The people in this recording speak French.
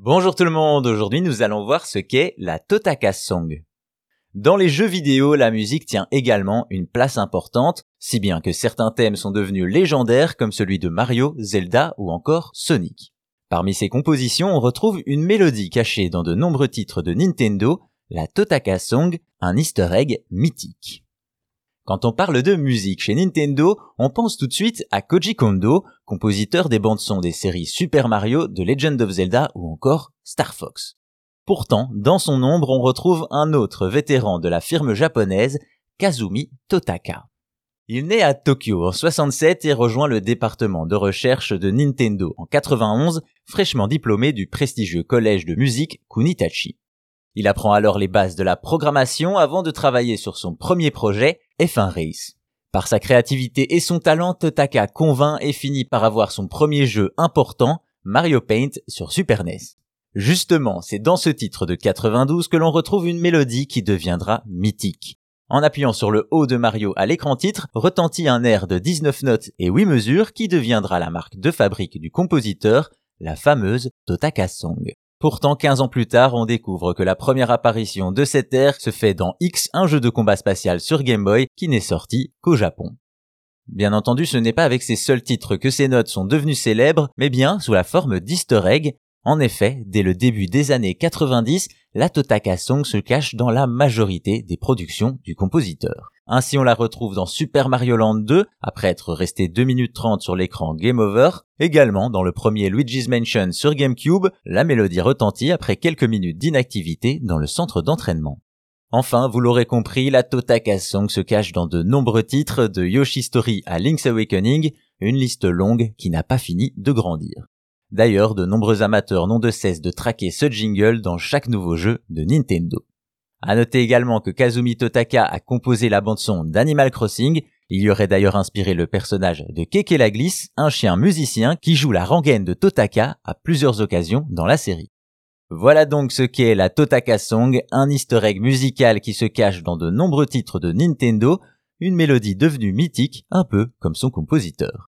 Bonjour tout le monde, aujourd'hui nous allons voir ce qu'est la Totaka Song. Dans les jeux vidéo, la musique tient également une place importante, si bien que certains thèmes sont devenus légendaires comme celui de Mario, Zelda ou encore Sonic. Parmi ces compositions, on retrouve une mélodie cachée dans de nombreux titres de Nintendo, la Totaka Song, un easter egg mythique. Quand on parle de musique chez Nintendo, on pense tout de suite à Koji Kondo, compositeur des bandes son des séries Super Mario, The Legend of Zelda ou encore Star Fox. Pourtant, dans son ombre, on retrouve un autre vétéran de la firme japonaise, Kazumi Totaka. Il naît à Tokyo en 67 et rejoint le département de recherche de Nintendo en 91, fraîchement diplômé du prestigieux collège de musique Kunitachi. Il apprend alors les bases de la programmation avant de travailler sur son premier projet, F1 Race. Par sa créativité et son talent, Totaka convainc et finit par avoir son premier jeu important, Mario Paint sur Super NES. Justement, c'est dans ce titre de 92 que l'on retrouve une mélodie qui deviendra mythique. En appuyant sur le haut de Mario à l'écran titre, retentit un air de 19 notes et 8 mesures qui deviendra la marque de fabrique du compositeur, la fameuse Totaka Song. Pourtant, 15 ans plus tard, on découvre que la première apparition de cette ère se fait dans X, un jeu de combat spatial sur Game Boy qui n'est sorti qu'au Japon. Bien entendu, ce n'est pas avec ces seuls titres que ces notes sont devenues célèbres, mais bien sous la forme d'easter egg. En effet, dès le début des années 90, la Totaka Song se cache dans la majorité des productions du compositeur. Ainsi on la retrouve dans Super Mario Land 2, après être resté 2 minutes 30 sur l'écran Game Over. Également dans le premier Luigi's Mansion sur GameCube, la mélodie retentit après quelques minutes d'inactivité dans le centre d'entraînement. Enfin, vous l'aurez compris, la Totaka Song se cache dans de nombreux titres de Yoshi Story à Link's Awakening, une liste longue qui n'a pas fini de grandir. D'ailleurs, de nombreux amateurs n'ont de cesse de traquer ce jingle dans chaque nouveau jeu de Nintendo. À noter également que Kazumi Totaka a composé la bande-son d'Animal Crossing. Il y aurait d'ailleurs inspiré le personnage de Keke la Glisse, un chien musicien qui joue la rengaine de Totaka à plusieurs occasions dans la série. Voilà donc ce qu'est la Totaka Song, un easter egg musical qui se cache dans de nombreux titres de Nintendo, une mélodie devenue mythique, un peu comme son compositeur.